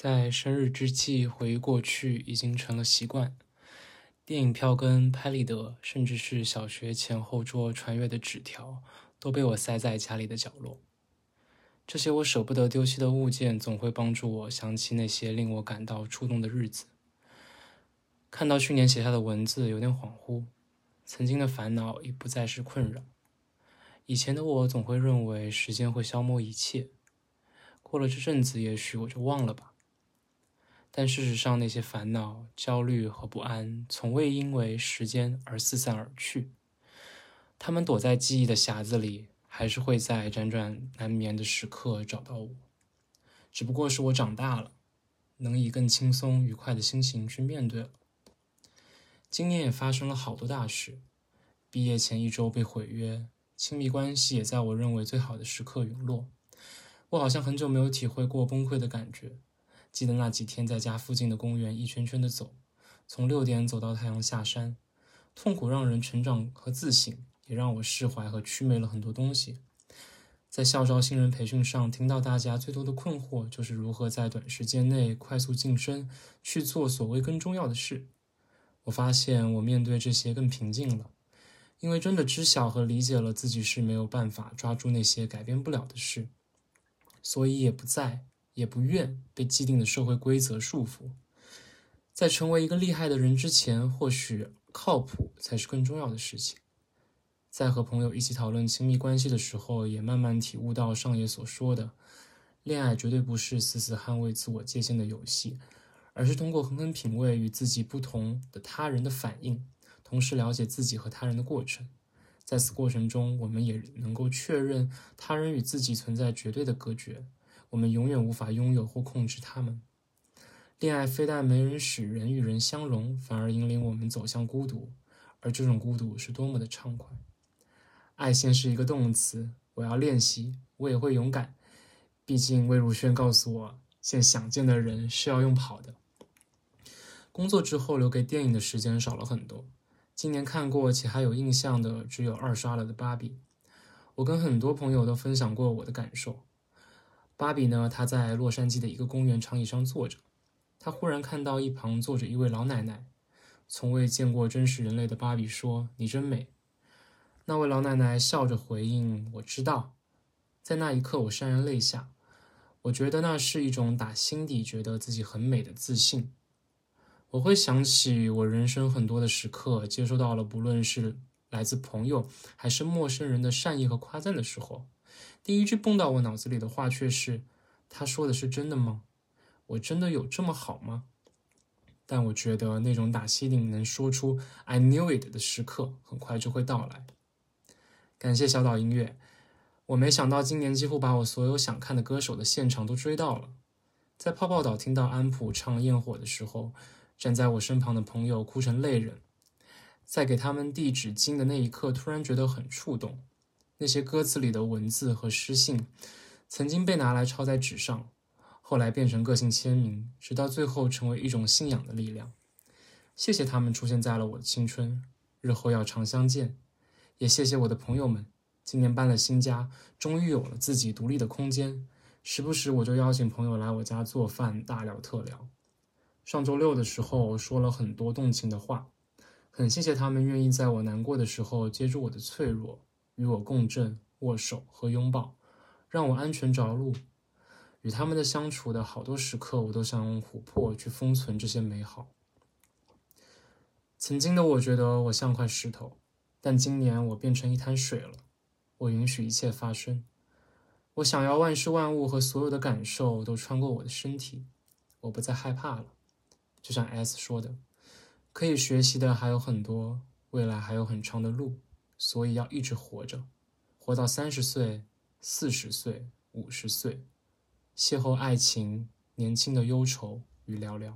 在生日之际回忆过去已经成了习惯。电影票根、拍立得，甚至是小学前后桌传阅的纸条，都被我塞在家里的角落。这些我舍不得丢弃的物件，总会帮助我想起那些令我感到触动的日子。看到去年写下的文字，有点恍惚。曾经的烦恼已不再是困扰。以前的我总会认为时间会消磨一切，过了这阵子，也许我就忘了吧。但事实上，那些烦恼、焦虑和不安，从未因为时间而四散而去。他们躲在记忆的匣子里，还是会在辗转难眠的时刻找到我。只不过是我长大了，能以更轻松、愉快的心情去面对了。今年也发生了好多大事：毕业前一周被毁约，亲密关系也在我认为最好的时刻陨落。我好像很久没有体会过崩溃的感觉。记得那几天在家附近的公园一圈圈的走，从六点走到太阳下山，痛苦让人成长和自省，也让我释怀和祛魅了很多东西。在校招新人培训上，听到大家最多的困惑就是如何在短时间内快速晋升，去做所谓更重要的事。我发现我面对这些更平静了，因为真的知晓和理解了自己是没有办法抓住那些改变不了的事，所以也不在。也不愿被既定的社会规则束缚。在成为一个厉害的人之前，或许靠谱才是更重要的事情。在和朋友一起讨论亲密关系的时候，也慢慢体悟到上野所说的：恋爱绝对不是死死捍卫自我界限的游戏，而是通过狠狠品味与自己不同的他人的反应，同时了解自己和他人的过程。在此过程中，我们也能够确认他人与自己存在绝对的隔绝。我们永远无法拥有或控制他们。恋爱非但没人使人与人相融，反而引领我们走向孤独，而这种孤独是多么的畅快。爱先是一个动词，我要练习，我也会勇敢。毕竟魏如萱告诉我，见想见的人是要用跑的。工作之后留给电影的时间少了很多，今年看过且还有印象的只有二刷了的《芭比》。我跟很多朋友都分享过我的感受。芭比呢？她在洛杉矶的一个公园长椅上坐着，她忽然看到一旁坐着一位老奶奶。从未见过真实人类的芭比说：“你真美。”那位老奶奶笑着回应：“我知道。”在那一刻，我潸然泪下。我觉得那是一种打心底觉得自己很美的自信。我会想起我人生很多的时刻，接收到了不论是来自朋友还是陌生人的善意和夸赞的时候。第一句蹦到我脑子里的话却是：“他说的是真的吗？我真的有这么好吗？”但我觉得那种打心里能说出 “I knew it” 的时刻很快就会到来。感谢小岛音乐，我没想到今年几乎把我所有想看的歌手的现场都追到了。在泡泡岛听到安普唱《焰火》的时候，站在我身旁的朋友哭成泪人。在给他们递纸巾的那一刻，突然觉得很触动。那些歌词里的文字和诗信，曾经被拿来抄在纸上，后来变成个性签名，直到最后成为一种信仰的力量。谢谢他们出现在了我的青春，日后要常相见。也谢谢我的朋友们，今年搬了新家，终于有了自己独立的空间。时不时我就邀请朋友来我家做饭，大聊特聊。上周六的时候说了很多动情的话，很谢谢他们愿意在我难过的时候接住我的脆弱。与我共振、握手和拥抱，让我安全着陆。与他们的相处的好多时刻，我都想用琥珀去封存这些美好。曾经的我觉得我像块石头，但今年我变成一滩水了。我允许一切发生。我想要万事万物和所有的感受都穿过我的身体。我不再害怕了。就像 S 说的，可以学习的还有很多，未来还有很长的路。所以要一直活着，活到三十岁、四十岁、五十岁，邂逅爱情，年轻的忧愁与寥寥。